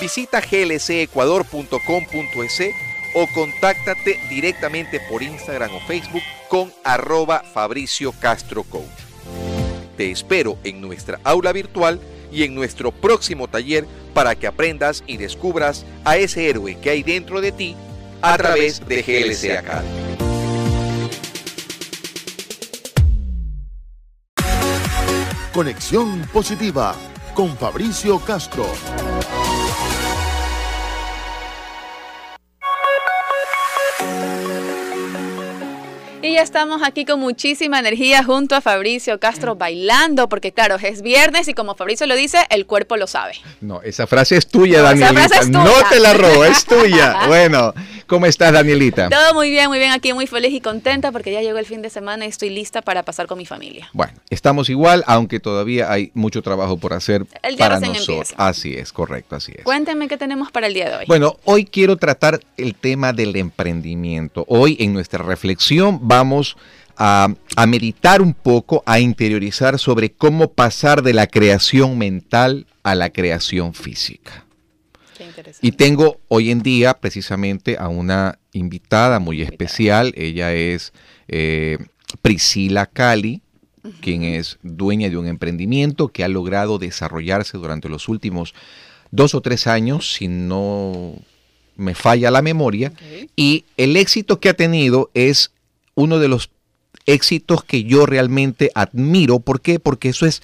Visita glcecuador.com.es o contáctate directamente por Instagram o Facebook con arroba Fabricio Castro Coach. Te espero en nuestra aula virtual y en nuestro próximo taller para que aprendas y descubras a ese héroe que hay dentro de ti a través de GLC Academy. Conexión positiva con Fabricio Castro. Estamos aquí con muchísima energía junto a Fabricio Castro bailando, porque claro, es viernes y como Fabricio lo dice, el cuerpo lo sabe. No, esa frase es tuya, No, esa Danielita. frase es tuya. No te la robo, es tuya. bueno, ¿cómo estás, Danielita? Todo muy bien, muy bien aquí, muy feliz y contenta porque ya llegó el fin de semana y estoy lista para pasar con mi familia. Bueno, estamos igual, aunque todavía hay mucho trabajo por hacer El día para nosotros. empieza. Así es, correcto, así es. Cuéntenme qué tenemos para el día de hoy. Bueno, hoy quiero tratar el tema del emprendimiento. Hoy en nuestra reflexión vamos a, a meditar un poco, a interiorizar sobre cómo pasar de la creación mental a la creación física. Qué interesante. Y tengo hoy en día precisamente a una invitada muy especial. Ella es eh, Priscila Cali, quien es dueña de un emprendimiento que ha logrado desarrollarse durante los últimos dos o tres años, si no me falla la memoria. Y el éxito que ha tenido es uno de los éxitos que yo realmente admiro. ¿Por qué? Porque eso es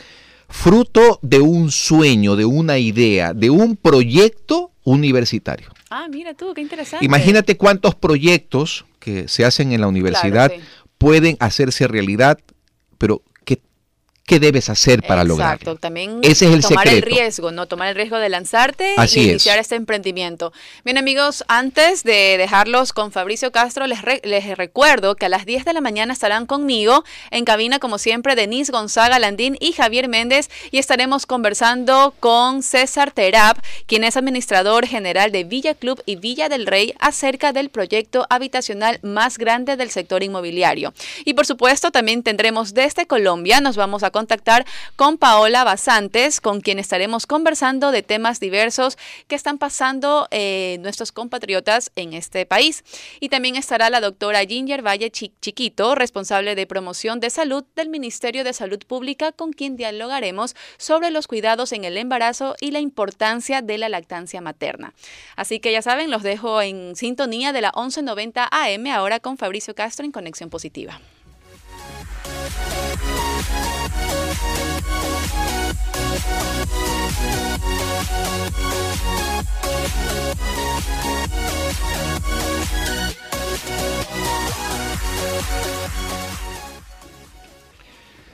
fruto de un sueño, de una idea, de un proyecto universitario. Ah, mira tú, qué interesante. Imagínate cuántos proyectos que se hacen en la universidad sí. pueden hacerse realidad, pero ¿qué, debes hacer para Exacto, lograrlo? también Ese es el tomar el riesgo, ¿no? Tomar el riesgo de lanzarte Así y es. iniciar este emprendimiento. Bien, amigos, antes de dejarlos con Fabricio Castro, les, re- les recuerdo que a las 10 de la mañana estarán conmigo en cabina, como siempre, Denise Gonzaga Landín y Javier Méndez, y estaremos conversando con César Terap, quien es administrador general de Villa Club y Villa del Rey, acerca del proyecto habitacional más grande del sector inmobiliario. Y por supuesto, también tendremos desde Colombia, nos vamos a contactar con Paola Basantes, con quien estaremos conversando de temas diversos que están pasando eh, nuestros compatriotas en este país. Y también estará la doctora Ginger Valle Chi- Chiquito, responsable de promoción de salud del Ministerio de Salud Pública, con quien dialogaremos sobre los cuidados en el embarazo y la importancia de la lactancia materna. Así que ya saben, los dejo en sintonía de la 1190 AM, ahora con Fabricio Castro en Conexión Positiva.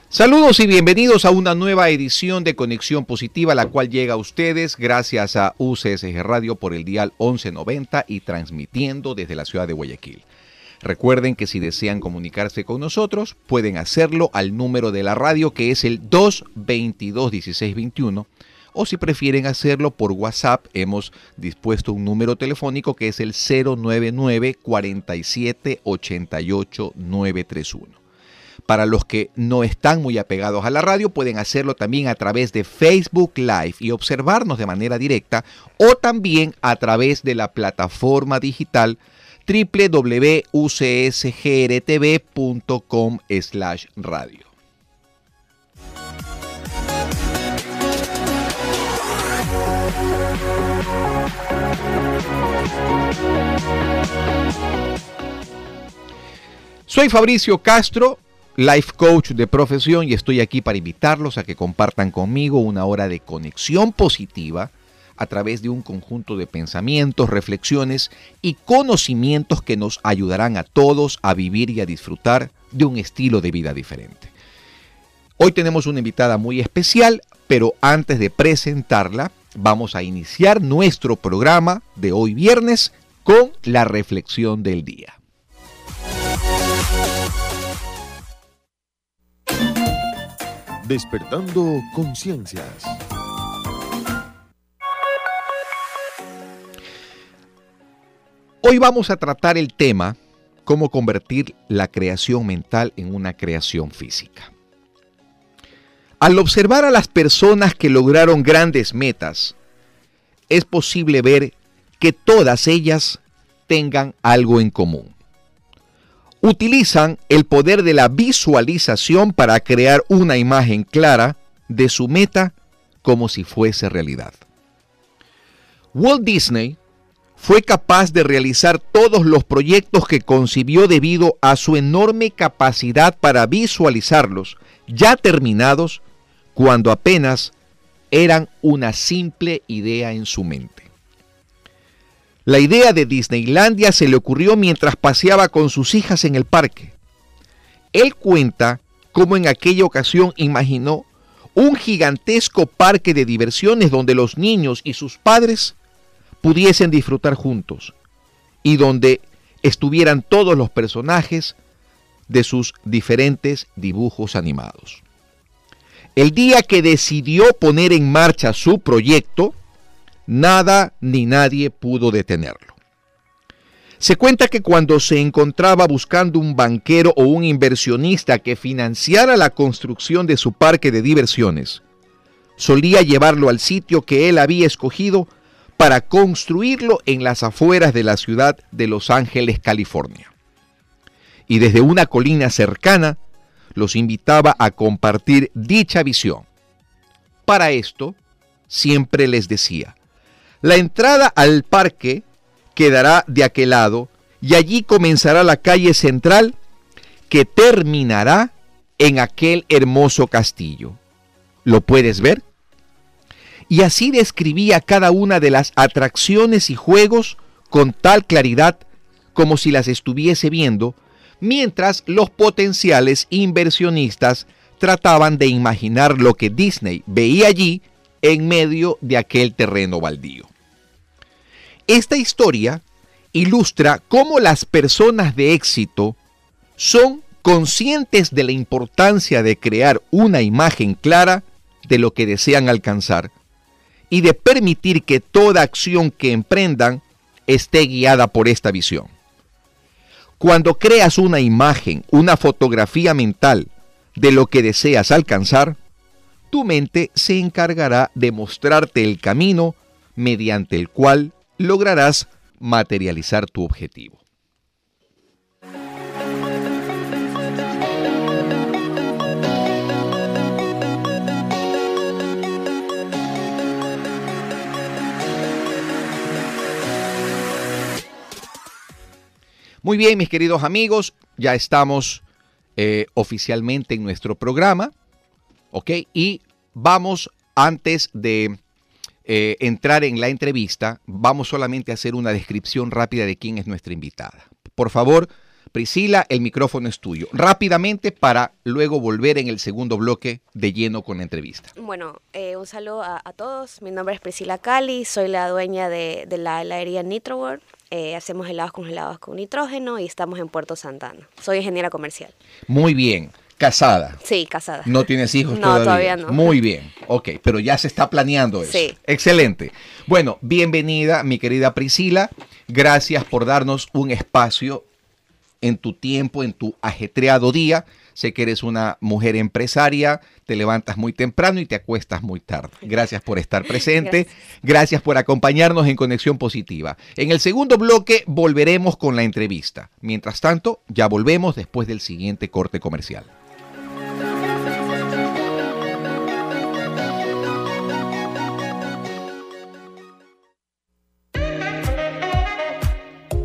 Saludos y bienvenidos a una nueva edición de Conexión Positiva, la cual llega a ustedes gracias a UCSG Radio por el dial 1190 y transmitiendo desde la ciudad de Guayaquil. Recuerden que si desean comunicarse con nosotros, pueden hacerlo al número de la radio que es el 222-1621 o si prefieren hacerlo por WhatsApp, hemos dispuesto un número telefónico que es el 099 47 88 931. Para los que no están muy apegados a la radio, pueden hacerlo también a través de Facebook Live y observarnos de manera directa o también a través de la plataforma digital www.ucsgrtv.com slash radio. Soy Fabricio Castro, life coach de profesión y estoy aquí para invitarlos a que compartan conmigo una hora de conexión positiva a través de un conjunto de pensamientos, reflexiones y conocimientos que nos ayudarán a todos a vivir y a disfrutar de un estilo de vida diferente. Hoy tenemos una invitada muy especial, pero antes de presentarla, vamos a iniciar nuestro programa de hoy viernes con la reflexión del día. Despertando conciencias. Hoy vamos a tratar el tema cómo convertir la creación mental en una creación física. Al observar a las personas que lograron grandes metas, es posible ver que todas ellas tengan algo en común. Utilizan el poder de la visualización para crear una imagen clara de su meta como si fuese realidad. Walt Disney fue capaz de realizar todos los proyectos que concibió debido a su enorme capacidad para visualizarlos ya terminados cuando apenas eran una simple idea en su mente. La idea de Disneylandia se le ocurrió mientras paseaba con sus hijas en el parque. Él cuenta cómo en aquella ocasión imaginó un gigantesco parque de diversiones donde los niños y sus padres pudiesen disfrutar juntos y donde estuvieran todos los personajes de sus diferentes dibujos animados. El día que decidió poner en marcha su proyecto, nada ni nadie pudo detenerlo. Se cuenta que cuando se encontraba buscando un banquero o un inversionista que financiara la construcción de su parque de diversiones, solía llevarlo al sitio que él había escogido para construirlo en las afueras de la ciudad de Los Ángeles, California. Y desde una colina cercana los invitaba a compartir dicha visión. Para esto, siempre les decía, la entrada al parque quedará de aquel lado y allí comenzará la calle central que terminará en aquel hermoso castillo. ¿Lo puedes ver? Y así describía cada una de las atracciones y juegos con tal claridad como si las estuviese viendo, mientras los potenciales inversionistas trataban de imaginar lo que Disney veía allí en medio de aquel terreno baldío. Esta historia ilustra cómo las personas de éxito son conscientes de la importancia de crear una imagen clara de lo que desean alcanzar y de permitir que toda acción que emprendan esté guiada por esta visión. Cuando creas una imagen, una fotografía mental de lo que deseas alcanzar, tu mente se encargará de mostrarte el camino mediante el cual lograrás materializar tu objetivo. Muy bien, mis queridos amigos, ya estamos eh, oficialmente en nuestro programa, ¿ok? Y vamos, antes de eh, entrar en la entrevista, vamos solamente a hacer una descripción rápida de quién es nuestra invitada. Por favor, Priscila, el micrófono es tuyo. Rápidamente para luego volver en el segundo bloque de lleno con la entrevista. Bueno, eh, un saludo a, todos. Mi nombre es Priscila Cali, soy la dueña de, la heladería Nitro World. Eh, hacemos helados congelados con nitrógeno y estamos en Puerto Santana. Soy ingeniera comercial. Muy bien. ¿Casada? Sí, casada. ¿No tienes hijos no, todavía? todavía no. Muy bien, ok, pero ya se está planeando eso. Sí. Excelente. Bueno, bienvenida, mi querida Priscila. Gracias por darnos un espacio en tu tiempo, en tu ajetreado día. Sé que eres una mujer empresaria, te levantas muy temprano y te acuestas muy tarde. Gracias por estar presente, gracias. por acompañarnos en Conexión Positiva. En el segundo bloque volveremos con la entrevista. Mientras tanto, ya volvemos después del siguiente corte comercial.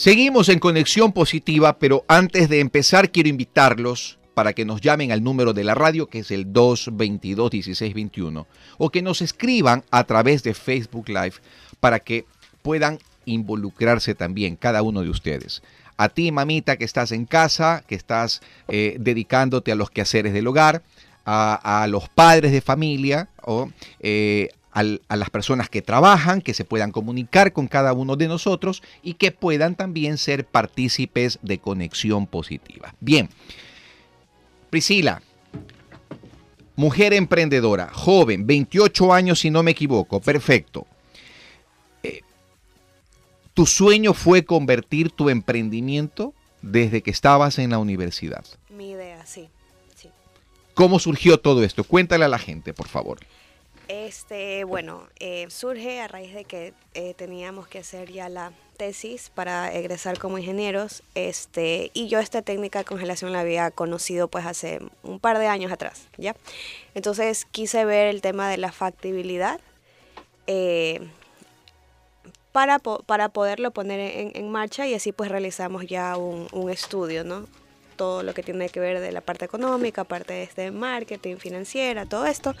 Seguimos en conexión positiva, pero antes de empezar quiero invitarlos para que nos llamen al número de la radio que es el 222-1621 o que nos escriban a través de Facebook Live para que puedan involucrarse también cada uno de ustedes. A ti, mamita, que estás en casa, que estás eh, dedicándote a los quehaceres del hogar, a, a los padres de familia o eh, al- a las personas que trabajan, que se puedan comunicar con cada uno de nosotros y que puedan también ser partícipes de conexión positiva. Bien, Priscila, mujer emprendedora, joven, 28 años si no me equivoco, perfecto. Eh, ¿Tu sueño fue convertir tu emprendimiento desde que estabas en la universidad? Mi idea, sí. sí. ¿Cómo surgió todo esto? Cuéntale a la gente, por favor. Este, bueno, eh, surge a raíz de que eh, teníamos que hacer ya la tesis para egresar como ingenieros, este, y yo esta técnica de congelación la había conocido pues hace un par de años atrás, ¿ya? Entonces quise ver el tema de la factibilidad eh, para, para poderlo poner en, marcha y así pues realizamos ya un estudio, ¿no? Todo lo que tiene que ver de la parte económica, parte de este marketing, financiera, todo esto,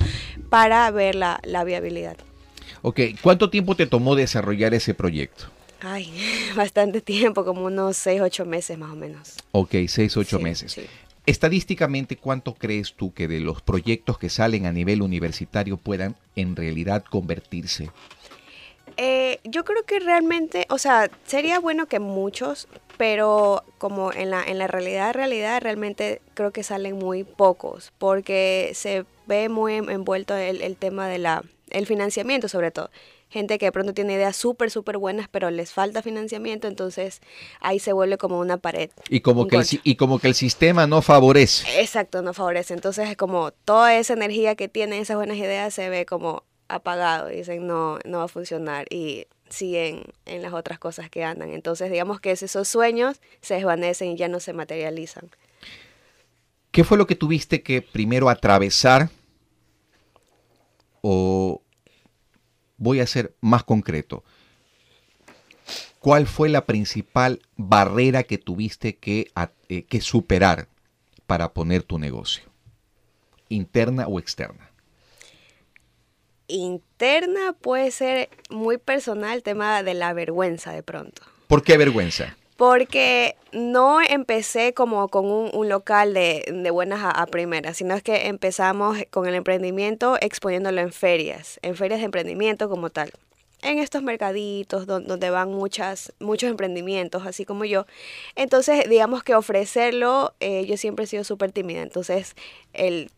para ver la, la viabilidad. Ok, ¿cuánto tiempo te tomó desarrollar ese proyecto? Ay, bastante tiempo, como unos 6, 8 meses más o menos. Ok, seis, ocho Sí, meses. sí. Estadísticamente, ¿cuánto crees tú que de los proyectos que salen a nivel universitario puedan en realidad convertirse? Eh, yo creo que realmente, o sea, sería bueno que muchos, pero como en la, en la realidad, realidad, realmente creo que salen muy pocos, porque se ve muy en- envuelto el, el tema de la, el financiamiento sobre todo. Gente que de pronto tiene ideas súper, súper buenas, pero les falta financiamiento, entonces ahí se vuelve como una pared. Y como, que el, y como que el sistema no favorece. Exacto, no favorece. Entonces es como toda esa energía que tienen esas buenas ideas se ve como apagado. Dicen no, no va a funcionar y siguen en las otras cosas que andan. Entonces digamos que esos sueños se desvanecen y ya no se materializan. ¿Qué fue lo que tuviste que primero atravesar? O voy a ser más concreto. ¿Cuál fue la principal barrera que tuviste que, eh, que superar para poner tu negocio? ¿Interna o externa? Interna puede ser muy personal el tema de la vergüenza de pronto. ¿Por qué vergüenza? Porque no empecé como con un, un local de, de buenas a, a primeras, sino es que empezamos con el emprendimiento exponiéndolo en ferias, en ferias de emprendimiento como tal. En estos mercaditos don- donde van muchas, muchos emprendimientos, así como yo. Entonces, digamos que ofrecerlo, eh, yo siempre he sido súper tímida. Entonces, el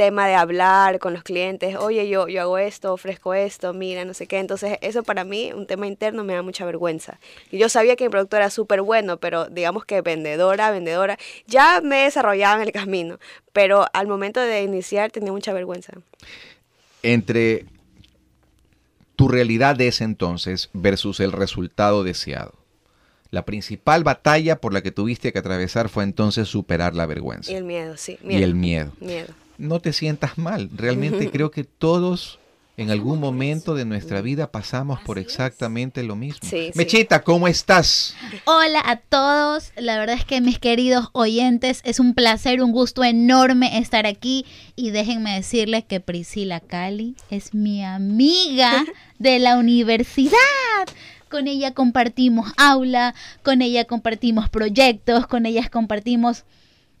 tema de hablar con los clientes, oye, yo, yo hago esto, ofrezco esto, mira, no sé qué. Entonces, eso para mí, un tema interno, me da mucha vergüenza. Y yo sabía que mi producto era súper bueno, pero digamos que vendedora, vendedora, ya me desarrollaba en el camino, pero al momento de iniciar tenía mucha vergüenza. Entre tu realidad de ese entonces versus el resultado deseado. La principal batalla por la que tuviste que atravesar fue entonces superar la vergüenza Y el miedo, sí. y el miedo. Miedo. No te sientas mal. Realmente creo que todos en algún momento de nuestra vida pasamos por exactamente lo mismo. Sí, sí. Mechita, ¿cómo estás? Hola a todos, la verdad es que mis queridos oyentes, es un placer, un gusto enorme estar aquí y déjenme decirles que Priscila Cali es mi amiga de la universidad. Con ella compartimos aula, con ella compartimos proyectos, con ellas compartimos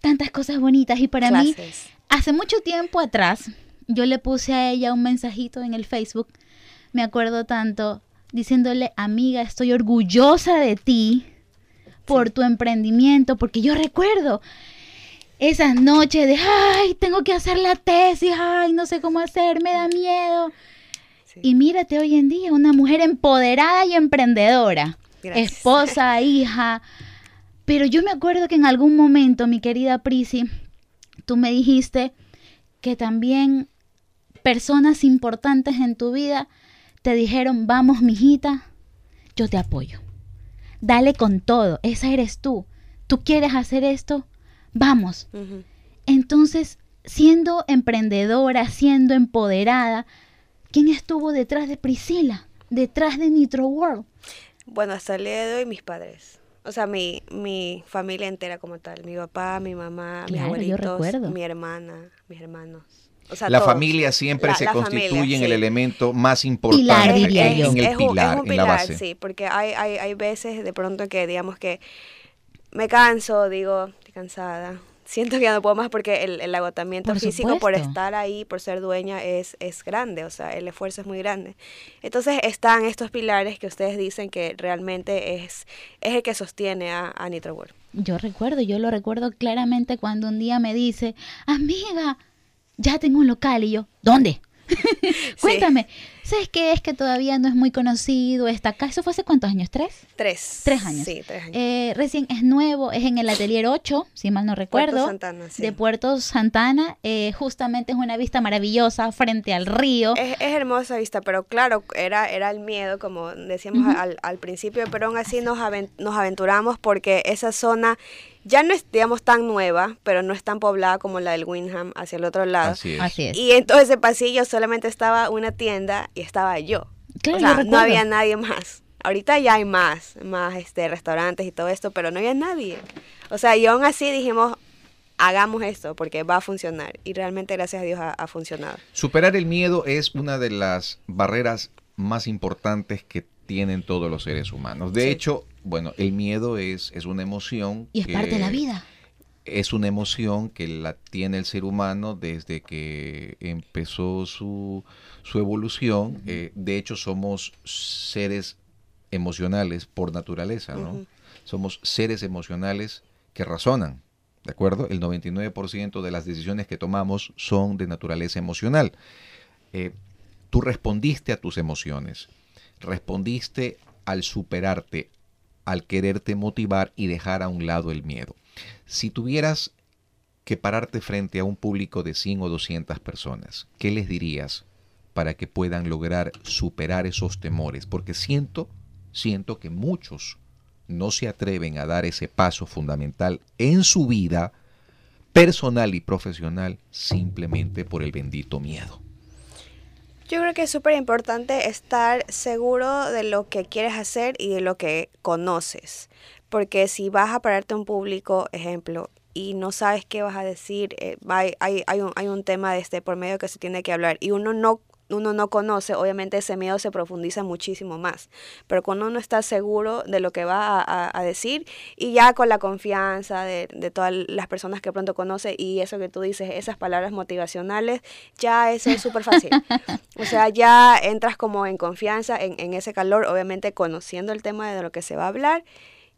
tantas cosas bonitas y para mí. Hace mucho tiempo atrás, yo le puse a ella un mensajito en el Facebook, me acuerdo tanto, diciéndole, amiga, estoy orgullosa de ti por tu emprendimiento, porque yo recuerdo esas noches de, ay, tengo que hacer la tesis, ay, no sé cómo hacer, me da miedo. sí. Y mírate hoy en día, una mujer empoderada y emprendedora. Gracias. Esposa, hija. Pero yo me acuerdo que en algún momento, mi querida Prisi, tú me dijiste que también personas importantes en tu vida te dijeron, vamos, mijita, yo te apoyo. Dale con todo, esa eres tú. ¿Tú quieres hacer esto? Vamos. Entonces, siendo emprendedora, siendo empoderada, ¿quién estuvo detrás de Priscila? Detrás de Nitro World. Bueno, hasta el día de hoy mis padres. O sea, mi, mi familia entera como tal. Mi papá, mi mamá, mis Claro, abuelitos, mi hermana, mis hermanos. O sea, La todos. familia siempre La- se la constituye familia, en el elemento más importante, Pilar, diría en, yo. en el es un- es pilar, un en la base. sí, porque hay, hay, hay veces de pronto que digamos que me canso, digo, estoy cansada. Siento que ya no puedo más porque el, el agotamiento Por físico por supuesto. estar ahí, por ser dueña, es, es grande, o sea, el esfuerzo es muy grande. Entonces están estos pilares que ustedes dicen que realmente es, es el que sostiene a, a Nitro World. Yo recuerdo, yo lo recuerdo claramente cuando un día me dice, amiga, ya tengo un local. Y yo, ¿dónde? Cuéntame. ¿Sabes qué? Es que todavía no es muy conocido, está acá. ¿Eso fue hace cuántos años? ¿Tres? Tres. Tres años. Sí, tres años. Eh, recién es nuevo, es en el Atelier 8, si mal no recuerdo. Santana, sí. De Puerto Santana. Eh, justamente es una vista maravillosa frente al río. Es, es hermosa vista, pero claro, era, era el miedo, como decíamos al, al principio, pero aún así nos aventuramos porque esa zona ya no es, digamos, tan nueva, pero no es tan poblada como la del Windham hacia el otro lado. Así es. Así es. Y en todo ese pasillo solamente estaba una tienda y estaba yo. Claro, o yo sea, no había nadie más. Ahorita ya hay más, más este, restaurantes y todo esto, pero no había nadie. O sea, y aún así dijimos, hagamos esto porque va a funcionar. Y realmente, gracias a Dios, ha, ha funcionado. Superar el miedo es una de las barreras más importantes que tienen todos los seres humanos. De Sí. hecho, bueno, el miedo es, es una emoción. y es que parte de la vida. Es una emoción que la tiene el ser humano desde que empezó su, su evolución. Eh, de hecho, somos seres emocionales por naturaleza, ¿no? Somos seres emocionales que razonan, ¿de acuerdo? El 99% de las decisiones que tomamos son de naturaleza emocional. Eh, tú respondiste a tus emociones, respondiste al superarte, al quererte motivar y dejar a un lado el miedo. Si tuvieras que pararte frente a un público de 100 o 200 personas, ¿qué les dirías para que puedan lograr superar esos temores? Porque siento, siento que muchos no se atreven a dar ese paso fundamental en su vida personal y profesional simplemente por el bendito miedo. Yo creo que es súper importante estar seguro de lo que quieres hacer y de lo que conoces. Porque si vas a pararte a un público, ejemplo, y no sabes qué vas a decir, eh, hay, hay, hay, un, hay un tema de este por medio que se tiene que hablar y uno no uno no conoce, obviamente ese miedo se profundiza muchísimo más. Pero cuando uno está seguro de lo que va a, a- decir y ya con la confianza de, de todas las personas que pronto conoce y eso que tú dices, esas palabras motivacionales, ya eso es súper fácil. O sea, ya entras como en confianza, en, en ese calor, obviamente conociendo el tema de lo que se va a hablar.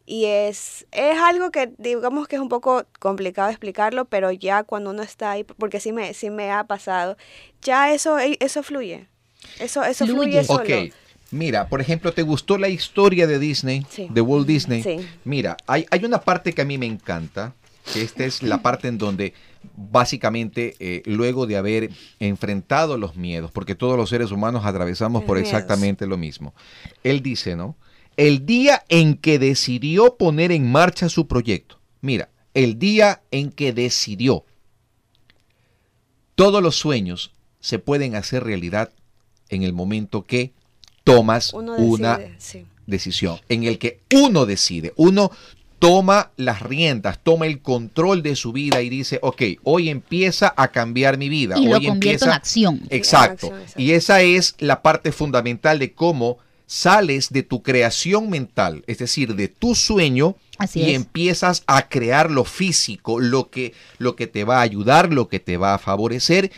Y es, es algo que digamos que es un poco complicado explicarlo, pero ya cuando uno está ahí, porque sí me, sí me ha pasado, ya eso, e, eso fluye. Eso, eso Fluye. fluye, solo. Ok, mira, por ejemplo, ¿te gustó la historia de Disney, Sí. de Walt Disney? Sí. Mira, hay, hay una parte que a mí me encanta, que esta es la parte en donde básicamente eh, luego de haber enfrentado los miedos, porque todos los seres humanos atravesamos Los por miedos. exactamente lo mismo, él dice, ¿no? El día en que decidió poner en marcha su proyecto, mira, el día en que decidió, todos los sueños se pueden hacer realidad en el momento que tomas Uno una sí. decisión, en el que uno decide, uno toma las riendas, toma el control de su vida y dice, ok, hoy empieza a cambiar mi vida. Y lo hoy convierto empieza... en acción. Exacto. acción, exacto. Y esa es la parte fundamental de cómo sales de tu creación mental, es decir, de tu sueño Así y es. empiezas a crear lo físico, lo que, lo que te va a ayudar, lo que te va a favorecer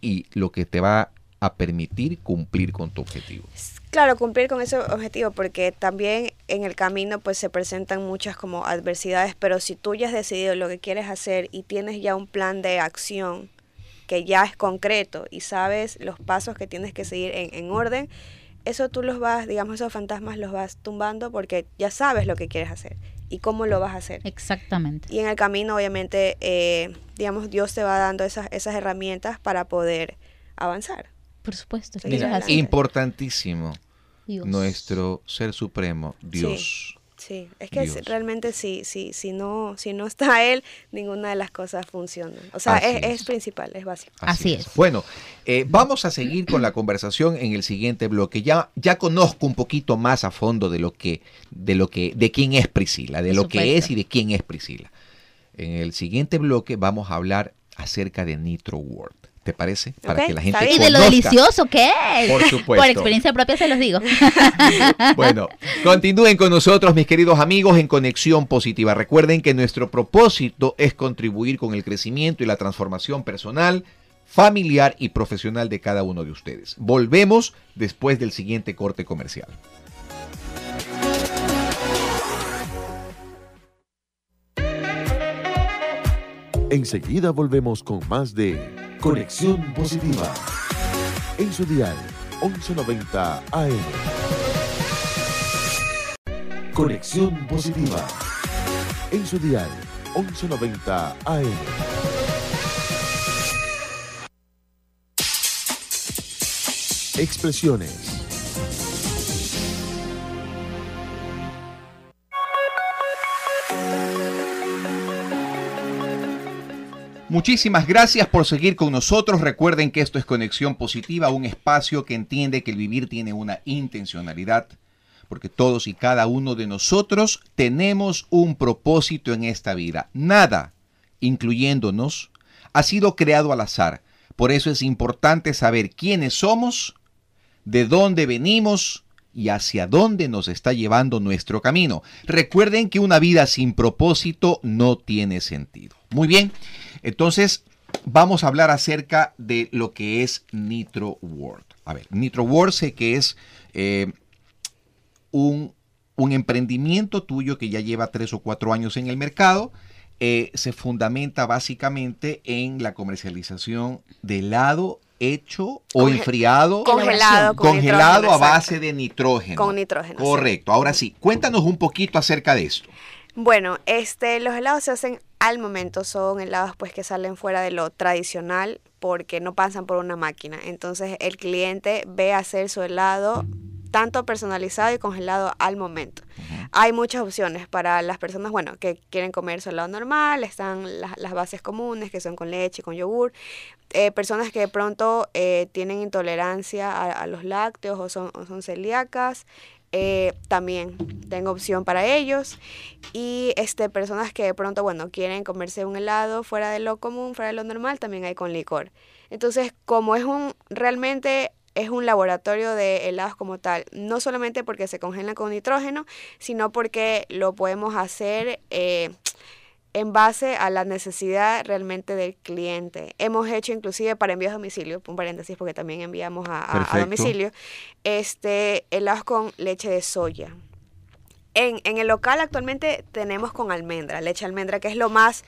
y lo que te va a permitir cumplir con tu objetivo. Claro, cumplir con ese objetivo, porque también en el camino pues se presentan muchas como adversidades, pero si tú ya has decidido lo que quieres hacer y tienes ya un plan de acción que ya es concreto y sabes los pasos que tienes que seguir en, en orden, eso tú los vas, digamos, esos fantasmas los vas tumbando porque ya sabes lo que quieres hacer y cómo lo vas a hacer. Exactamente. Y en el camino, obviamente, eh, digamos, Dios te va dando esas, esas herramientas para poder avanzar. Por supuesto. Mira, importantísimo. Dios. Nuestro ser supremo, Dios. Sí, es que Dios. si- realmente sí, sí, si no, si no está él, ninguna de las cosas funciona. O sea, es, es. es principal, es básico. Así es. Bueno, eh, vamos a seguir con la conversación en el siguiente bloque. Ya, ya conozco un poquito más a fondo de lo que, de lo que, de quién es Priscila, de Por lo que es y de quién es Priscila. En el siguiente bloque vamos a hablar acerca de Nitro World. ¿Te parece? Para que la gente. Y de lo delicioso que es. Por supuesto. Por experiencia propia se los digo. Bueno, continúen con nosotros, mis queridos amigos, en Conexión Positiva. Recuerden que nuestro propósito es contribuir con el crecimiento y la transformación personal, familiar y profesional de cada uno de ustedes. Volvemos después del siguiente corte comercial. Enseguida volvemos con más de Conexión Positiva. En su dial 1190 AM. Conexión Positiva. En su dial 1190 AM. Expresiones. Muchísimas gracias por seguir con nosotros. Recuerden que esto es Conexión Positiva, un espacio que entiende que el vivir tiene una intencionalidad, porque todos y cada uno de nosotros tenemos un propósito en esta vida. Nada, incluyéndonos, ha sido creado al azar. Por eso es importante saber quiénes somos, de dónde venimos y hacia dónde nos está llevando nuestro camino. Recuerden que una vida sin propósito no tiene sentido. Muy bien, entonces vamos a hablar acerca de lo que es Nitro World. A ver, Nitro World sé que es eh, un, un emprendimiento tuyo que ya lleva tres o cuatro años en el mercado. Eh, se fundamenta básicamente en la comercialización de helado hecho o Conge- enfriado, Congelado, con congelado a base de nitrógeno. Con nitrógeno, sí. Correcto. Ahora sí, cuéntanos un poquito acerca de esto. Bueno, este, los helados se hacen al momento, son helados pues que salen fuera de lo tradicional porque no pasan por una máquina. Entonces el cliente ve hacer su helado tanto personalizado y congelado al momento. Hay muchas opciones para las personas, bueno, que quieren comer su helado normal, están las, las bases comunes que son con leche, con yogur. Eh, personas que de pronto eh, tienen intolerancia a, a los lácteos o son, o son celíacas, eh, también tengo opción para ellos. Y este, personas que de pronto, bueno, quieren comerse un helado fuera de lo común, fuera de lo normal, también hay con licor. Entonces, como es un, realmente es un laboratorio de helados como tal, no solamente porque se congelan con nitrógeno, sino porque lo podemos hacer eh, en base a la necesidad realmente del cliente. Hemos hecho inclusive para envíos a domicilio, un paréntesis porque también enviamos a, a- a domicilio, este, helados con leche de soya. En, en el local actualmente tenemos con almendra, leche almendra, que es lo más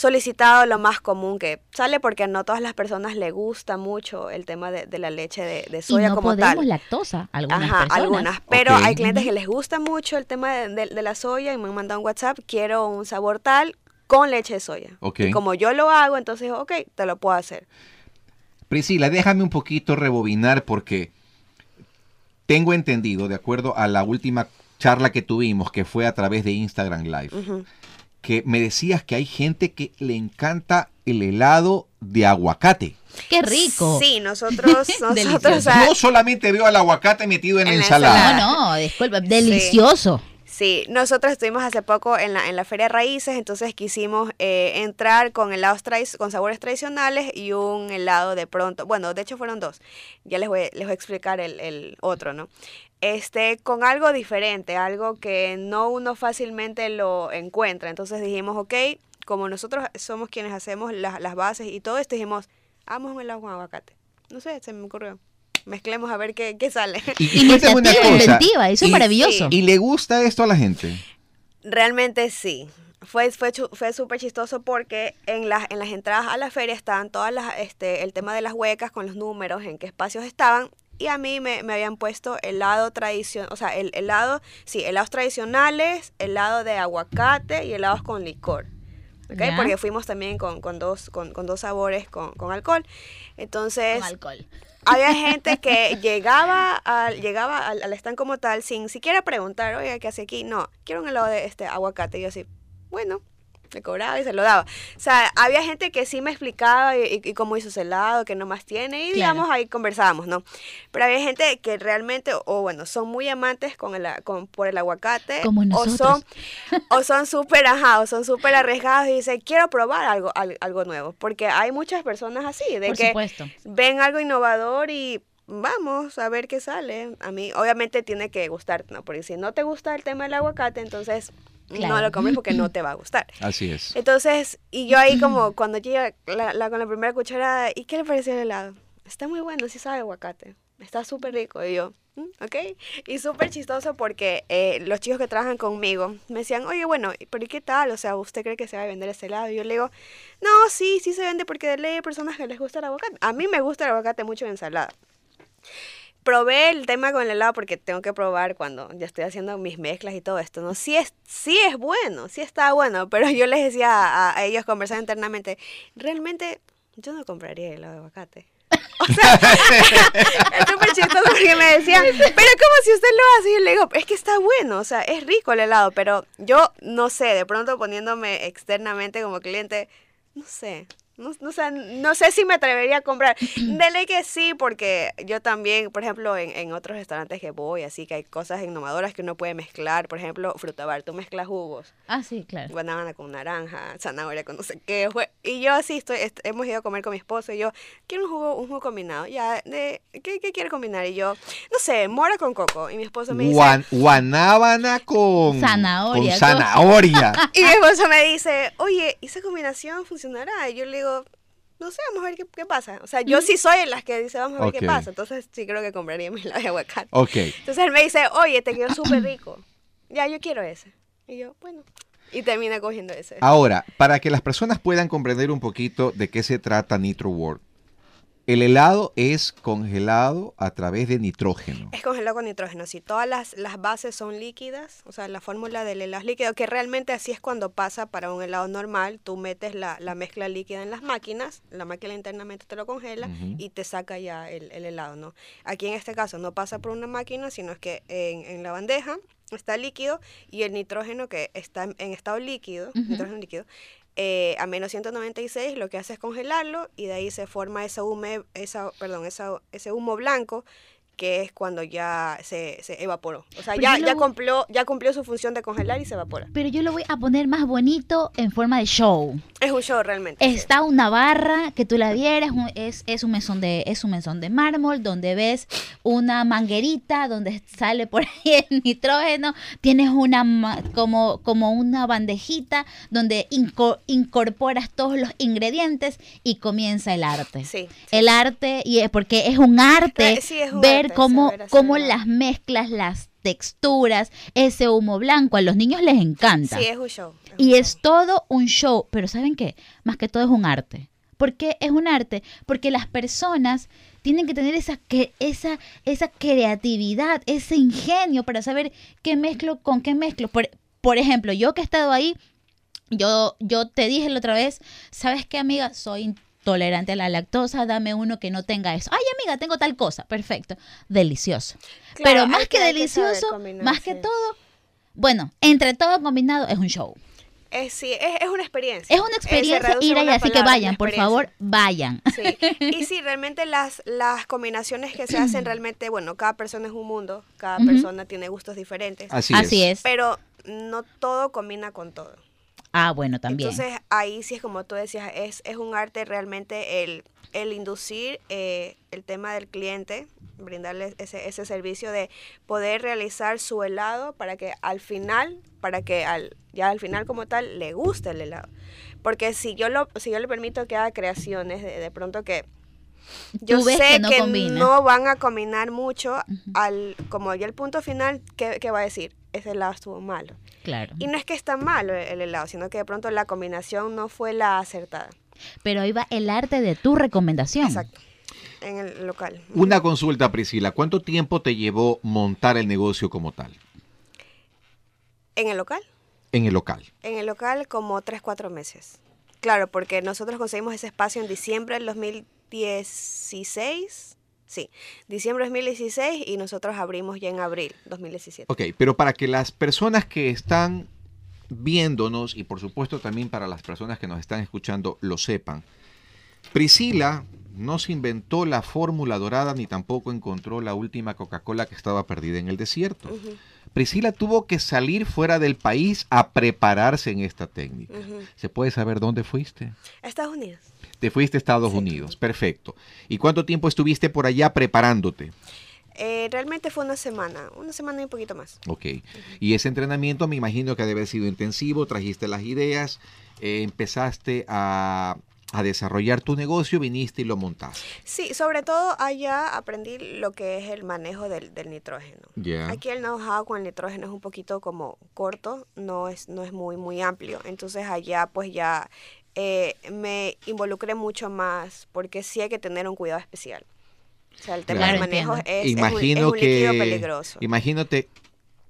solicitado, lo más común que sale porque no todas las personas le gusta mucho el tema de, de la leche de, de Y soya no como podemos tal. lactosa, algunas Ajá, personas. algunas. Pero hay clientes que les gusta mucho el tema de, de- de la soya y me han mandado un WhatsApp, quiero un sabor tal con leche de soya. Ok. Y como yo lo hago, entonces, ok, te lo puedo hacer. Priscila, déjame un poquito rebobinar porque tengo entendido, de acuerdo a la última charla que tuvimos, que fue a través de Instagram Live. Que me decías que hay gente que le encanta el helado de aguacate. ¡Qué rico! Sí, nosotros, nosotros, Delicioso. o sea, Yo solamente veo al aguacate metido en, En la la ensalada. No, no, disculpa, delicioso. Sí, nosotros estuvimos hace poco en la, en la Feria de Raíces, entonces quisimos eh, entrar con helados con sabores tradicionales y un helado de pronto, bueno, de hecho fueron dos, ya les voy, les voy a explicar el, el otro, ¿no? Este, con algo diferente, algo que no uno fácilmente lo encuentra, entonces dijimos, ok, como nosotros somos quienes hacemos las, las bases y todo esto, dijimos, hagamos un helado con aguacate. No sé, se me ocurrió. Mezclemos a ver qué, qué sale. Y, y cuéntame una Iniciativa cosa. inventiva, eso es y- maravilloso. ¿Y le gusta esto a la gente? Realmente sí. fue fue fue súper chistoso porque en las en las entradas a la feria estaban todas las este el tema de las huecas con los números en qué espacios estaban y a mí me, me habían puesto helado tradicional, o sea, el helado, sí, helados tradicionales, helado de aguacate y helados con licor. ¿ok? Ya. Porque fuimos también con, con dos, con, con dos sabores con, con alcohol. Entonces, Con alcohol. Había gente que llegaba al, llegaba al, al stand como tal sin siquiera preguntar, oye, ¿qué hace aquí? No, quiero un helado de este aguacate. Y yo así, bueno, me cobraba y se lo daba. O sea, había gente que sí me explicaba y, y- cómo hizo ese helado, qué nomás tiene, y Claro. digamos, ahí conversábamos, ¿no? Pero había gente que realmente, o bueno, son muy amantes con el, con, por el aguacate, Como o nosotros. son o son súper ajá, o son súper arriesgados y dicen, quiero probar algo, al- algo nuevo. Porque hay muchas personas así, de Por que supuesto. ven algo innovador y vamos a ver qué sale. A mí, obviamente, tiene que gustarte, ¿no? Porque si no te gusta el tema del aguacate, entonces no Claro. lo comes porque no te va a gustar. Así es. Entonces, y yo ahí como cuando llega la, la- con la primera cucharada, ¿y qué le pareció el helado? Está muy bueno, sí sabe aguacate. Está súper rico. Y yo, "Mm, ok. Y súper chistoso porque eh, los chicos que trabajan conmigo me decían, oye, bueno, pero ¿y qué tal? O sea, ¿usted cree que se va a vender ese helado? Y yo le digo, no, sí, sí se vende porque de ley hay personas que les gusta el aguacate. A mí me gusta el aguacate mucho en ensalada. Probé el tema con el helado porque tengo que probar cuando ya estoy haciendo mis mezclas y todo esto, ¿no? Sí es, sí es bueno, sí está bueno, pero yo les decía a, ellos conversar internamente, realmente yo no compraría helado de aguacate. O sea, es súper chistoso porque me decían, pero como si usted lo hace, y le digo, es que está bueno, o sea, es rico el helado, pero yo no sé, de pronto poniéndome externamente como cliente, no sé. No, no, sé, no sé si me atrevería a comprar. De ley que sí, porque yo también, por ejemplo, en, en otros restaurantes que voy, así que hay cosas innovadoras que uno puede mezclar. Por ejemplo, frutabar, tú mezclas jugos Ah, sí, claro. banana con naranja, zanahoria con no sé qué. Y yo así estoy, est- hemos ido a comer con mi esposo y yo, quiero un jugo, un jugo combinado. Ya, de, ¿qué, ¿qué quiere combinar? Y yo, no sé, mora con coco. Y mi esposo me dice, Guan- guanábana con Zanahoria, Con zanahoria. y mi esposo me dice, oye, ¿y esa combinación funcionará? Y yo le digo, no sé, vamos a ver qué, qué pasa. O sea, yo sí soy las que dice, vamos a ver qué pasa. Entonces sí creo que compraría mi helado de aguacate. ok. Entonces él me dice, oye, te quedó súper rico. Ya, yo quiero ese. Y yo, bueno. Y termina cogiendo ese. Ahora, para que las personas puedan comprender un poquito de qué se trata Nitro World, el helado es congelado a través de nitrógeno. Es congelado con nitrógeno, sí. Todas las, las bases son líquidas, o sea, la fórmula del helado es líquido, que realmente así es cuando pasa para un helado normal. Tú metes la, la mezcla líquida en las máquinas, la máquina internamente te lo congela y te saca ya el, el helado, ¿no? Aquí en este caso no pasa por una máquina, sino es que en, en la bandeja está líquido y el nitrógeno que está en, en estado líquido, nitrógeno líquido, eh, a menos 196 lo que hace es congelarlo y de ahí se forma hume, esa, perdón, ese humo blanco que es cuando ya se, se evaporó. O sea, Pero ya, ya, voy- cumplió, ya cumplió su función de congelar y se evapora. Pero yo lo voy a poner más bonito en forma de show. Es un show realmente. sí. Está una barra que tú la vieras, es, es un mesón de es un mesón de mármol donde ves una manguerita donde sale por ahí el nitrógeno, tienes una como como una bandejita donde inco- incorporas todos los ingredientes y comienza el arte. Sí, sí. El arte y es porque es un arte sí, es un ver cómo cómo las mezclas, las texturas, ese humo blanco a los niños les encanta. Sí, es un show. Y es todo un show, pero ¿saben qué? Más que todo es un arte. ¿Por qué es un arte? Porque las personas tienen que tener esa, que, esa, esa creatividad, ese ingenio para saber qué mezclo con qué mezclo. Por, por ejemplo, yo que he estado ahí, yo, yo te dije la otra vez, ¿sabes qué, amiga? Soy intolerante a la lactosa, dame uno que no tenga eso. Ay, amiga, tengo tal cosa. Perfecto. Delicioso. Claro, Pero más que, delicioso, más que todo, bueno, entre todo combinado es un show. Es, sí, es, es una experiencia. Es una Eh, experiencia ir allá, así que vayan, por favor, vayan. Sí. Y sí, realmente las, las combinaciones que se hacen realmente, bueno, cada persona es un mundo, cada persona tiene gustos diferentes, Así, Así es. es. pero no todo combina con todo. Ah, bueno, también. Entonces ahí sí es como tú decías, es, es un arte realmente el, el inducir eh, el tema del cliente, brindarle ese, ese servicio de poder realizar su helado para que al final, para que al, ya al final como tal le guste el helado. Porque si yo lo, si yo le permito que haga creaciones, de, de pronto que yo sé que no van a combinar mucho al, como ya el punto final, ¿qué, qué va a decir? Ese helado estuvo malo. Claro. Y no es que está malo el, el helado, sino que de pronto la combinación no fue la acertada. Pero ahí va el arte de tu recomendación. Exacto. En el local. Una consulta, Priscila. ¿Cuánto tiempo te llevó montar el negocio como tal? En el local. En el local. En el local como 3, 4 meses. Claro, porque nosotros conseguimos ese espacio en diciembre del 2016. Sí, diciembre del 2016 y nosotros abrimos ya en abril 2017. Ok, pero para que las personas que están viéndonos y por supuesto también para las personas que nos están escuchando lo sepan, Priscila no se inventó la fórmula dorada ni tampoco encontró la última Coca-Cola que estaba perdida en el desierto. Ujú, Priscila tuvo que salir fuera del país a prepararse en esta técnica. ¿Se puede saber dónde fuiste? Estados Unidos. Te fuiste a Estados Sí. Unidos, perfecto. ¿Y cuánto tiempo estuviste por allá preparándote? Eh, realmente fue una semana, una semana y un poquito más. Ok. Y ese entrenamiento me imagino que debe haber sido intensivo, trajiste las ideas, eh, empezaste a, a desarrollar tu negocio, viniste y lo montaste. Sí, sobre todo allá aprendí lo que es el manejo del, del nitrógeno. Ya. Aquí el know-how con el nitrógeno es un poquito como corto, no es, no es muy, muy amplio. Entonces allá pues ya eh, me involucré mucho más porque sí hay que tener un cuidado especial. O sea, el tema Claro, del manejo es, es un- es un, líquido que peligroso. imagínate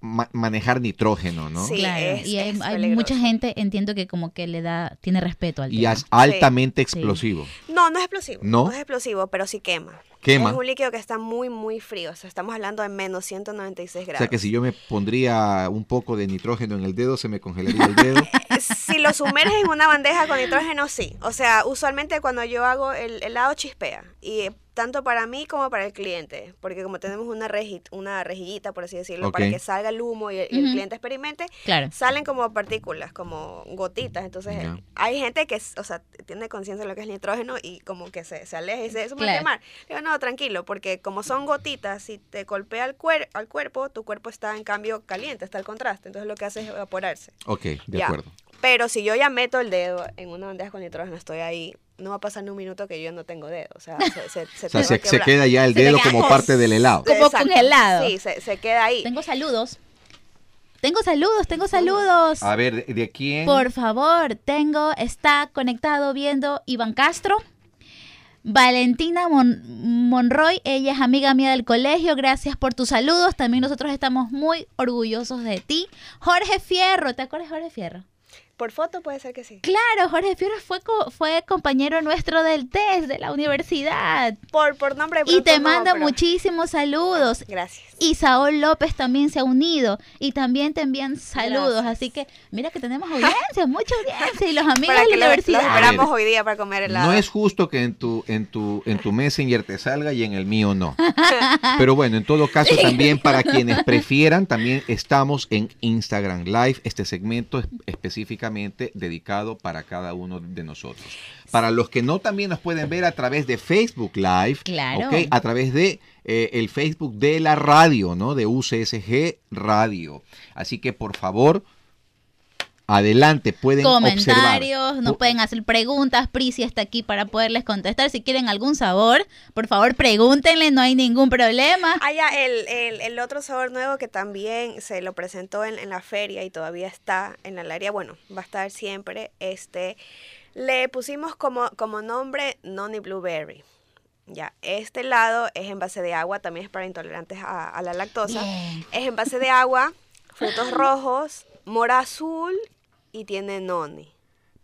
ma- manejar nitrógeno, ¿no? Sí. Claro, es- y hay, es hay peligroso. mucha gente, entiendo que como que le da, tiene respeto al Y tema. es altamente Sí. explosivo. No, no es explosivo. ¿No? es explosivo, pero sí quema. Quema. Es un líquido que está muy, muy frío. O sea, estamos hablando de menos 196 O grados. sea que si yo me pondría un poco de nitrógeno en el dedo, se me congelaría el dedo. Si lo sumerges en una bandeja con nitrógeno, sí. O sea, usualmente cuando yo hago el helado chispea. Y eh, tanto para mí como para el cliente. Porque como tenemos una, reji- una rejillita, por así decirlo, para que salga el humo y el, y el Ujú. cliente experimente, Claro. salen como partículas, como gotitas. Entonces, hay gente que, o sea, tiene conciencia de lo que es el nitrógeno y como que se, se aleja y dice, eso me va a Claro. quemar. Le digo, no, tranquilo, porque como son gotitas, si te golpea al, cuer- al cuerpo, tu cuerpo está en cambio caliente, está el contraste. Entonces, lo que hace es evaporarse. Ok, de Ya. acuerdo. Pero si yo ya meto el dedo en una bandeja con nitrógeno, estoy ahí, no va a pasar ni un minuto que yo no tengo dedo. O sea, se, se, se, O sea, se, queda ya el dedo como parte del helado. Como Exacto. congelado. Sí, se, se queda ahí. Tengo saludos. Tengo saludos, tengo saludos. A ver, ¿de, de quién? Por favor, tengo, está conectado viendo Iván Castro. Valentina Mon- Monroy, ella es amiga mía del colegio, gracias por tus saludos, también nosotros estamos muy orgullosos de ti. Jorge Fierro, ¿te acuerdas de Jorge Fierro? Por foto puede ser que sí. Claro, Jorge Fierro fue, co- fue compañero nuestro del test de la universidad Por, por nombre y te no, manda pero- muchísimos saludos. Gracias. Y Saúl López también se ha unido y también te envían saludos. Gracias. Así que mira que tenemos audiencia, mucha audiencia y los amigos Para de que la lo, universidad. esperamos A ver, hoy día para comer helado. No es justo que en tu, en tu, en tu Messenger te salga y en el mío no. Pero bueno, en todo caso, también para quienes prefieran, también estamos en Instagram Live, este segmento es específicamente dedicado para cada uno de nosotros. Para los que no también nos pueden ver a través de Facebook Live, Claro. a través de eh, el Facebook de la radio, ¿no? De UCSG Radio. Así que por favor, adelante, pueden Comentarios, observar. nos pueden hacer preguntas. Prisi está aquí para poderles contestar. Si quieren algún sabor, por favor pregúntenle, no hay ningún problema. Ah, ya, el, el, el otro sabor nuevo que también se lo presentó en, en la feria y todavía está en la área, bueno, va a estar siempre, este, le pusimos como, como nombre Noni Blueberry. Ya, este helado es en base de agua, también es para intolerantes a, a la lactosa. Bien. Es en base de agua, frutos rojos, mora azul y tiene noni.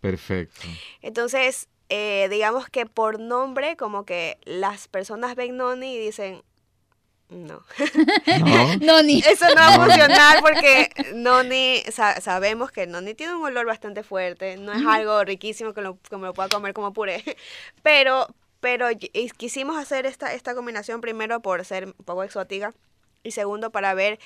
Perfecto. Entonces, eh, digamos que por nombre, como que las personas ven noni y dicen, no. ¿No? No, ni. Eso no va a No. funcionar porque noni, sa- sabemos que noni tiene un olor bastante fuerte, no es algo riquísimo que, lo, que me lo pueda comer como puré, pero, pero quisimos hacer esta, esta combinación primero por ser un poco exótica y segundo para ver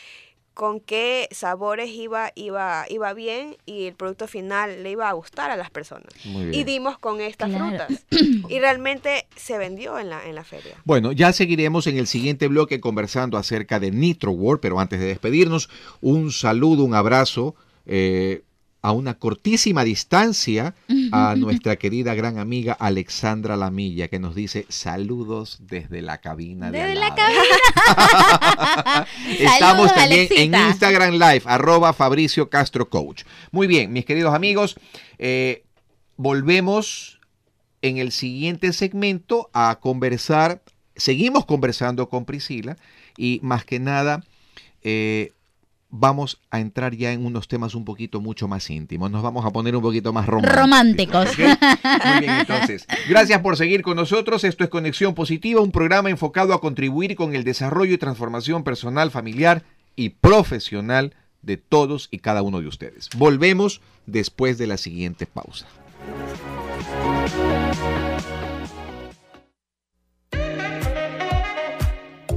con qué sabores iba, iba, iba bien y el producto final le iba a gustar a las personas. Muy Y dimos con estas Claro. frutas. Y realmente se vendió en la, en la feria. Bueno, ya seguiremos en el siguiente bloque conversando acerca de Nitro World, pero antes de despedirnos, un saludo, un abrazo eh, a una cortísima distancia a nuestra querida gran amiga Alexandra Lamilla, que nos dice saludos desde la cabina de Desde la lado". cabina. Estamos Saludos, también en. Instagram Live, arroba Fabricio Castro Coach. Muy bien, mis queridos amigos, eh, volvemos en el siguiente segmento a conversar, seguimos conversando con Priscila y más que nada eh, vamos a entrar ya en unos temas un poquito mucho más íntimos, nos vamos a poner un poquito más románticos. Románticos. Muy bien, entonces, gracias por seguir con nosotros. Esto es Conexión Positiva, un programa enfocado a contribuir con el desarrollo y transformación personal, familiar y profesional de todos y cada uno de ustedes. Volvemos después de la siguiente pausa.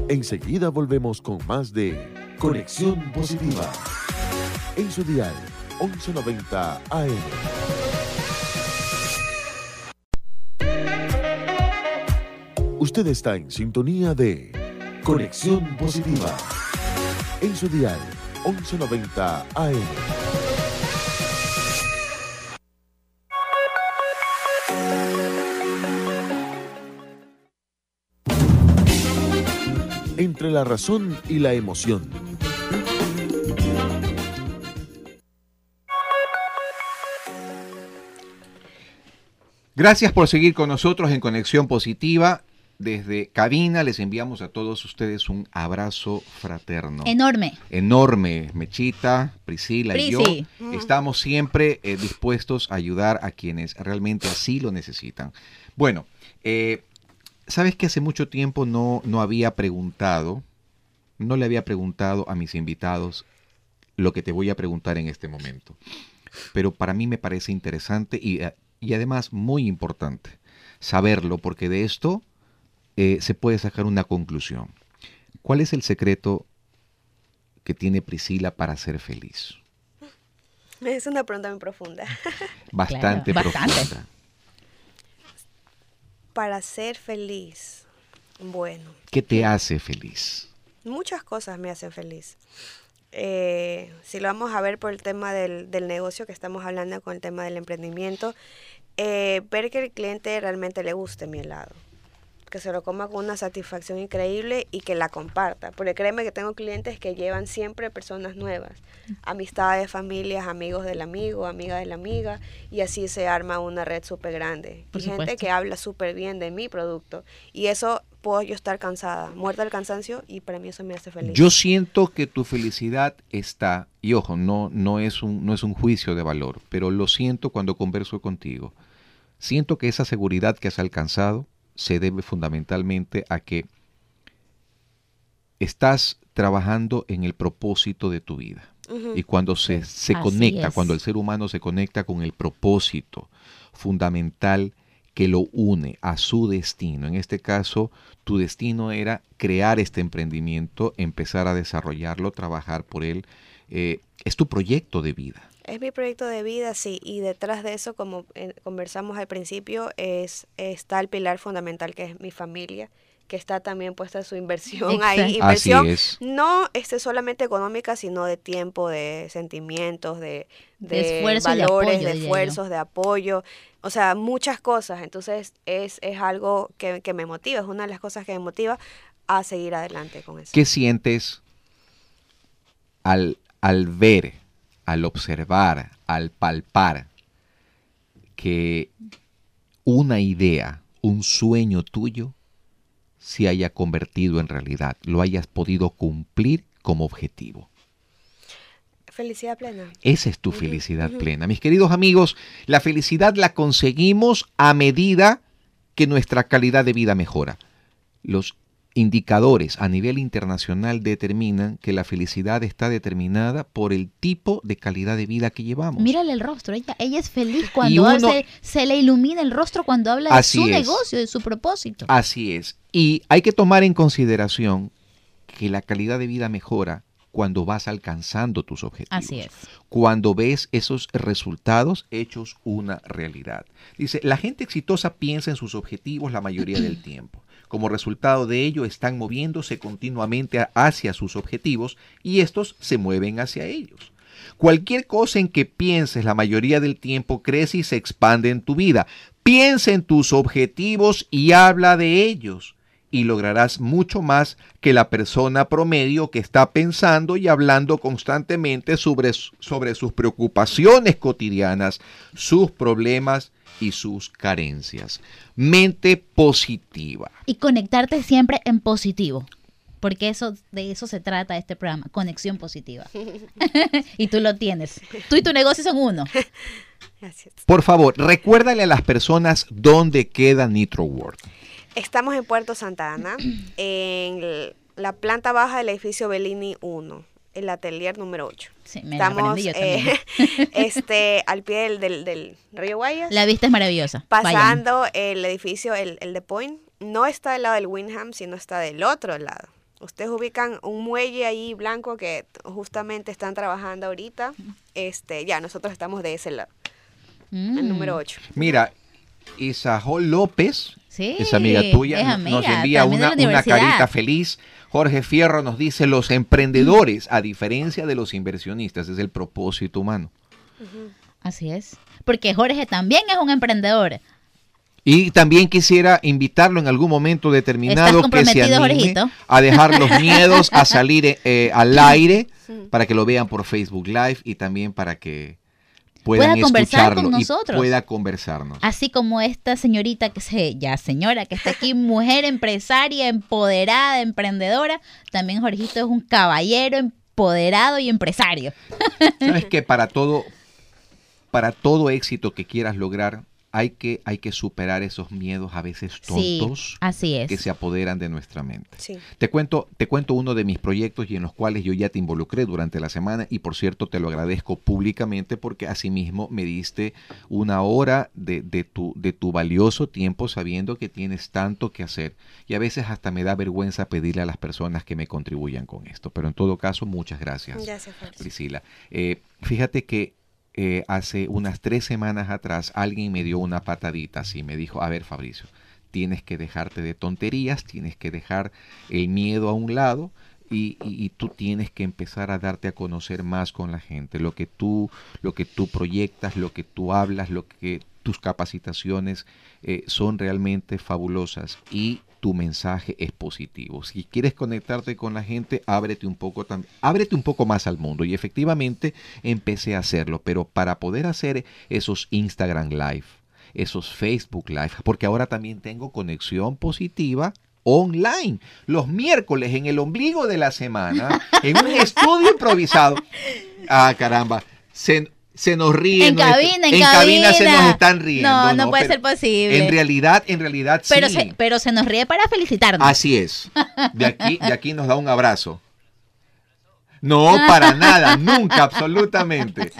Enseguida volvemos con más de Conexión Positiva. En su dial 1190 AM. Usted está en sintonía de Conexión Positiva. En su dial 1190 AM. Entre la razón y la emoción. Gracias por seguir con nosotros en Conexión Positiva. Desde cabina les enviamos a todos ustedes un abrazo fraterno. Enorme. enorme, Mechita, Priscila y yo. Estamos siempre eh, dispuestos a ayudar a quienes realmente así lo necesitan. Bueno, eh, sabes que hace mucho tiempo no, no había preguntado, no le había preguntado a mis invitados lo que te voy a preguntar en este momento. Pero para mí me parece interesante y, eh, y además muy importante saberlo porque de esto eh, se puede sacar una conclusión. ¿Cuál es el secreto que tiene Priscila para ser feliz? Es una pregunta muy profunda. Bastante Claro, bastante. profunda. Para ser feliz, bueno, ¿Qué te hace feliz? muchas cosas me hacen feliz. Eh, si lo vamos a ver por el tema del, del negocio que estamos hablando con el tema del emprendimiento, eh, ver que el cliente realmente le guste mi helado, que se lo coma con una satisfacción increíble y que la comparta. Porque créeme que tengo clientes que llevan siempre personas nuevas, amistades, familias, amigos del amigo, amiga de la amiga, y así se arma una red súper grande. Por y gente que habla súper bien de mi producto. Y eso puedo yo estar cansada, muerta del cansancio, y para mí eso me hace feliz. Yo siento que tu felicidad está, y ojo, no, no, es un, no es un juicio de valor, pero lo siento cuando converso contigo. Siento que esa seguridad que has alcanzado se debe fundamentalmente a que estás trabajando en el propósito de tu vida. Y cuando se, se Así conecta, es. cuando el ser humano se conecta con el propósito fundamental que lo une a su destino, en este caso, tu destino era crear este emprendimiento, empezar a desarrollarlo, trabajar por él, eh, es tu proyecto de vida. Es mi proyecto de vida, sí, y detrás de eso, como eh, conversamos al principio, es está el pilar fundamental que es mi familia, que está también puesta su inversión ahí, Exacto. Inversión es. no este solamente económica, sino de tiempo, de sentimientos, de, De de esfuerzo y de valores, apoyo, de yo. esfuerzos, de apoyo, o sea, muchas cosas. Entonces es, es algo que, que me motiva, es una de las cosas que me motiva a seguir adelante con eso. ¿Qué sientes al, al ver, al observar, al palpar que una idea, un sueño tuyo, se haya convertido en realidad, lo hayas podido cumplir como objetivo? Felicidad plena. Esa es tu felicidad plena. Mis queridos amigos, la felicidad la conseguimos a medida que nuestra calidad de vida mejora. Los indicadores a nivel internacional determinan que la felicidad está determinada por el tipo de calidad de vida que llevamos. Mírale el rostro, ella, ella es feliz cuando uno- se, se le ilumina el rostro cuando habla de su es. negocio, de su propósito. Así es. Y hay que tomar en consideración que la calidad de vida mejora cuando vas alcanzando tus objetivos. Así es. Cuando ves esos resultados hechos una realidad. Dice, la gente exitosa piensa en sus objetivos la mayoría del tiempo. Como resultado de ello, están moviéndose continuamente hacia sus objetivos y estos se mueven hacia ellos. Cualquier cosa en que pienses la mayoría del tiempo crece y se expande en tu vida. Piensa en tus objetivos y habla de ellos y lograrás mucho más que la persona promedio que está pensando y hablando constantemente sobre, sobre sus preocupaciones cotidianas, sus problemas y sus carencias. Mente positiva. Y conectarte siempre en positivo. Porque eso, de eso se trata este programa, conexión positiva. y tú lo tienes. Tú y tu negocio son uno. Gracias. Por favor, recuérdale a las personas dónde queda Nitro World. Estamos en Puerto Santa Ana, en la planta baja del edificio Bellini 1, el atelier número 8. Sí, me Estamos yo eh, este, al pie del, del, del río Guayas, La vista es maravillosa. Vayan. pasando el edificio, el, el de Point. No está del lado del Windham, sino está del otro lado. Ustedes ubican un muelle ahí blanco que justamente están trabajando ahorita. Este, ya, nosotros estamos de ese lado, Mm. el número 8. Mira, Isajol López, Sí, esa amiga tuya, es nos envía una, una carita feliz. Jorge Fierro nos dice, los emprendedores, a diferencia de los inversionistas, es el propósito humano. Así es. Porque Jorge también es un emprendedor. Y también quisiera invitarlo en algún momento determinado ¿Estás que se comprometido, anime Jorgito? a dejar los miedos a salir eh, eh, al aire para que lo vean por Facebook Live y también para que puedan Pueda conversar con y nosotros. pueda conversarnos. Así como esta señorita que se, ya señora, que está aquí, mujer empresaria, empoderada, emprendedora. También Jorgito es un caballero empoderado y empresario. Sabes que para todo, para todo éxito que quieras lograr, hay que, hay que superar esos miedos a veces Sí, tontos así es. que se apoderan de nuestra mente. Sí. Te cuento, te cuento uno de mis proyectos y en los cuales yo ya te involucré durante la semana y por cierto te lo agradezco públicamente porque asimismo me diste una hora de, de tu, de tu valioso tiempo sabiendo que tienes tanto que hacer y a veces hasta me da vergüenza pedirle a las personas que me contribuyan con esto. Pero en todo caso, muchas gracias. Gracias. Priscila. Eh, fíjate que eh, hace unas tres semanas atrás alguien me dio una patadita así, me dijo, a ver Fabricio, tienes que dejarte de tonterías, tienes que dejar el miedo a un lado y, tú tienes que empezar a darte a conocer más con la gente, lo que tú, lo que tú proyectas, lo que tú hablas, lo que tus capacitaciones eh, son realmente fabulosas y tu mensaje es positivo. Si quieres conectarte con la gente, ábrete un poco ábrete un poco más al mundo y efectivamente empecé a hacerlo, pero para poder hacer esos Instagram Live, esos Facebook Live, porque ahora también tengo conexión positiva online los miércoles en el ombligo de la semana en un estudio improvisado. Ah, caramba. Se, se nos ríen. En cabina, en cabina se nos están riendo. No, no puede ser posible. En realidad, en realidad pero, sí. se, pero se nos ríe para felicitarnos. Así es. De aquí, de aquí nos da un abrazo. No, para nada, nunca, absolutamente.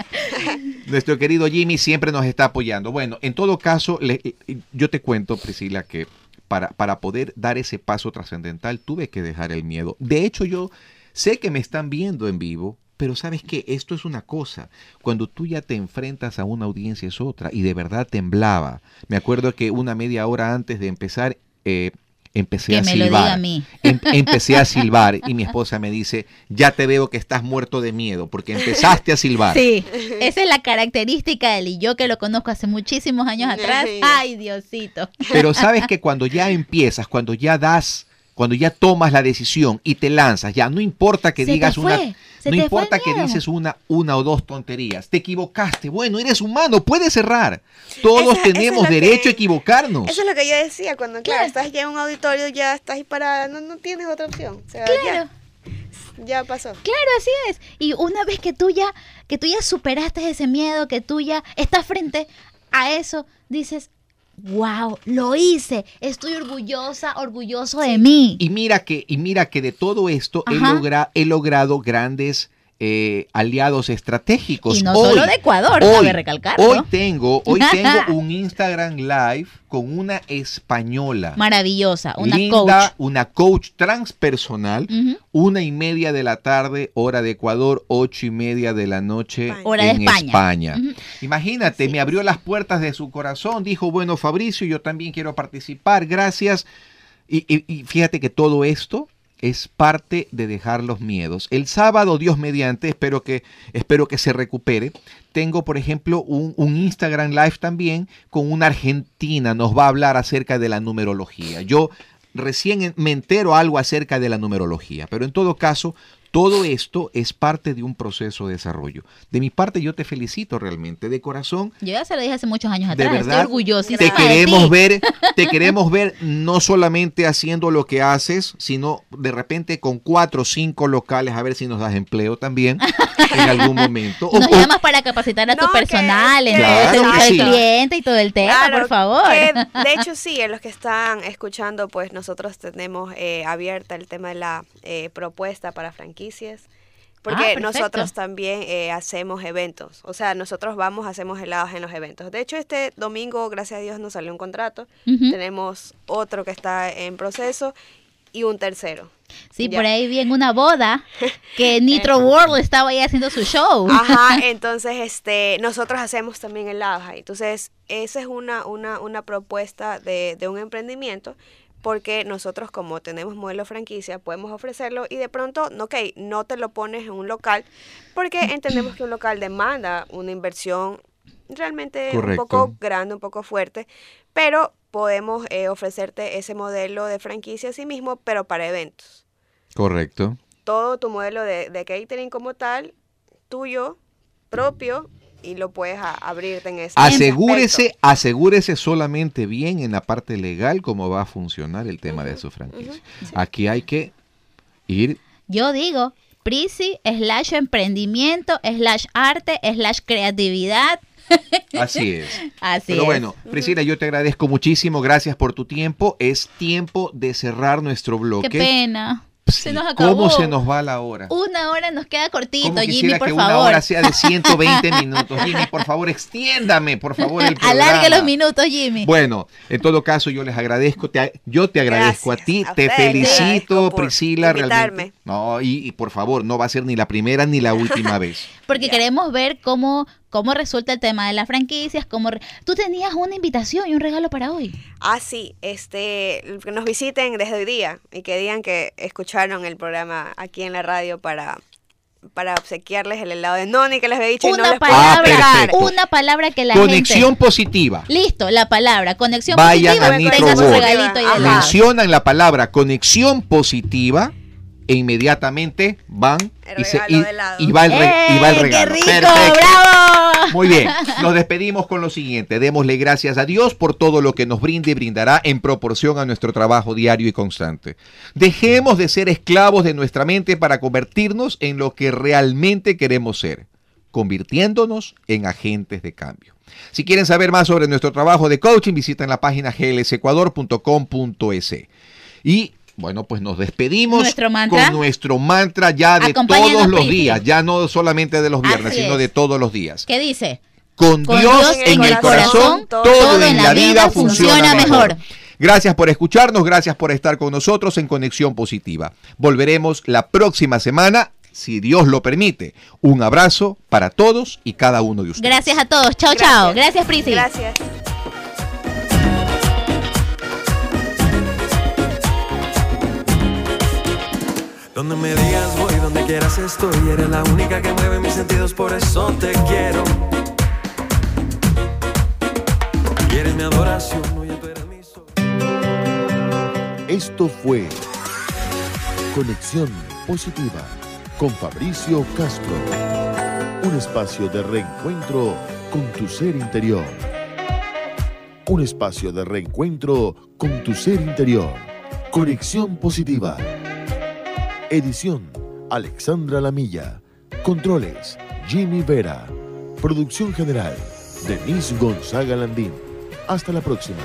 Nuestro querido Jimmy siempre nos está apoyando. Bueno, en todo caso, le- yo te cuento, Priscila, que para, para poder dar ese paso trascendental tuve que dejar el miedo. De hecho, yo sé que me están viendo en vivo, pero sabes que esto es una cosa. Cuando tú ya te enfrentas a una audiencia es otra y de verdad temblaba. Me acuerdo que una media hora antes de empezar... eh, Empecé Que a me lo silbar. diga a mí. Em- empecé a silbar y mi esposa me dice, ya te veo que estás muerto de miedo porque empezaste a silbar. Sí, esa es la característica del y yo que lo conozco hace muchísimos años atrás. Ay, Diosito. Pero sabes que cuando ya empiezas, cuando ya das, cuando ya tomas la decisión y te lanzas, ya no importa que Se digas una, se no importa que dices una, una o dos tonterías, te equivocaste, bueno, eres humano, puedes errar. Todos Esa- tenemos que- derecho a equivocarnos. Eso es lo que yo decía, cuando claro, Claro. estás ya en un auditorio, ya estás ahí parada, no, no tienes otra opción. O sea, Claro. ya, ya pasó. Claro, así es. Y una vez que tú ya, que tú ya superaste ese miedo, que tú ya estás frente a eso, dices, wow, lo hice, estoy orgullosa, orgulloso de mí. Y mira que, y mira que de todo esto he, logra- he logrado grandes eh, aliados estratégicos. Y no Hoy- solo de Ecuador, hoy, cabe recalcarlo. Hoy tengo, hoy tengo un Instagram Live con una española. Maravillosa, una linda, coach. una coach transpersonal, una y media de la tarde, hora de Ecuador, ocho y media de la noche. Hora de España. Imagínate, me abrió las puertas de su corazón, dijo, bueno, Fabricio, yo también quiero participar, gracias. Y, y- y fíjate que todo esto es parte de dejar los miedos. El sábado, Dios mediante, espero que, espero que se recupere. Tengo, por ejemplo, un, un Instagram Live también con una argentina. Nos va a hablar acerca de la numerología. Yo recién me entero algo acerca de la numerología, pero en todo caso, todo esto es parte de un proceso de desarrollo. De mi parte, yo te felicito realmente, de corazón. Yo ya se lo dije hace muchos años De atrás. verdad, Estoy orgullosísima Te de queremos ver, te queremos ver no solamente haciendo lo que haces, sino de repente con cuatro o cinco locales, a ver si nos das empleo también en algún momento. O- Nos o- llamas para capacitar a tu No, que- personal en el servicio al cliente y todo el tema, Claro, por favor. que, de hecho, sí, en los que están escuchando, pues nosotros tenemos eh, abierta el tema de la eh, propuesta para franquicias. Porque Ah, nosotros también eh, hacemos eventos. O sea, nosotros vamos, hacemos helados en los eventos. De hecho, este domingo, gracias a Dios, nos salió un contrato. Ujú. Tenemos otro que está en proceso y un tercero. Sí, Ya. por ahí vi en una boda que Nitro World estaba ahí haciendo su show. Ajá, entonces este, nosotros hacemos también helados ahí. Entonces, esa es una, una, una propuesta de, de un emprendimiento porque nosotros como tenemos modelo franquicia podemos ofrecerlo y de pronto, ok, no te lo pones en un local porque entendemos que un local demanda una inversión realmente Correcto. un poco grande, un poco fuerte, pero podemos eh, ofrecerte ese modelo de franquicia a sí mismo, pero para eventos. Correcto. Todo tu modelo de, de catering como tal, tuyo, propio, y lo puedes a- abrirte en ese Asegúrese, aspecto. asegúrese solamente bien en la parte legal cómo va a funcionar el tema de su franquicia. Aquí hay que ir Yo digo, Prisi slash emprendimiento, slash arte, slash creatividad. Así es. Así Pero es. bueno, Priscila, yo te agradezco muchísimo. Gracias por tu tiempo. Es tiempo de cerrar nuestro bloque. Qué pena. Sí, Se nos acabó. ¿Cómo se nos va la hora? Una hora nos queda cortito, Jimmy, por que una favor. hora sea de 120 minutos. Jimmy, por favor, extiéndame, por favor, el programa. Alargue los minutos, Jimmy. Bueno, en todo caso, yo les agradezco, te- yo te agradezco a ti, a te felicito, por Priscila, invitarme. realmente. No, y, y por favor, no va a ser ni la primera ni la última vez. Porque queremos ver cómo, cómo resulta el tema de las franquicias. Cómo re- Tú tenías una invitación y un regalo para hoy. Ah, sí, este, que nos visiten desde hoy día y que digan que escucharon el programa aquí en la radio para, para obsequiarles el helado de noni que les había dicho y no Una les Ah, palabra, una palabra que la Conexión gente... positiva. Listo, la palabra. Conexión Vayan positiva. a Nitro tenga su regalito y. Mencionan la palabra conexión positiva e inmediatamente van El y, se- regalo y- y va el, re- y va el ¡Eh, regalo. ¡Qué rico! Perfecto. ¡Bravo! Muy bien, nos despedimos con lo siguiente. Démosle gracias a Dios por todo lo que nos brinde y brindará en proporción a nuestro trabajo diario y constante. Dejemos de ser esclavos de nuestra mente para convertirnos en lo que realmente queremos ser, convirtiéndonos en agentes de cambio. Si quieren saber más sobre nuestro trabajo de coaching, visiten la página glsecuador.com.es. Y bueno, pues nos despedimos con nuestro mantra ya de todos los días, ya no solamente de los viernes, sino de todos los días. ¿Qué dice? Con, Con Dios, Dios en el corazón, todo, en la vida funciona mejor. Gracias por escucharnos, gracias por estar con nosotros en Conexión Positiva. Volveremos la próxima semana, si Dios lo permite. Un abrazo para todos y cada uno de ustedes. Gracias a todos. Chao, chao. Gracias, Prisi. Gracias. Donde me digas voy, donde quieras estoy. Eres la única que mueve mis sentidos, por eso te quiero. Y eres mi adoración, oye, tú eres mi sol. Esto fue Conexión Positiva con Fabricio Castro. Un espacio de reencuentro con tu ser interior. Un espacio de reencuentro con tu ser interior. Conexión Positiva. Edición Alexandra Lamilla. Controles Jimmy Vera. Producción general Denise Gonzaga Landín. Hasta la próxima.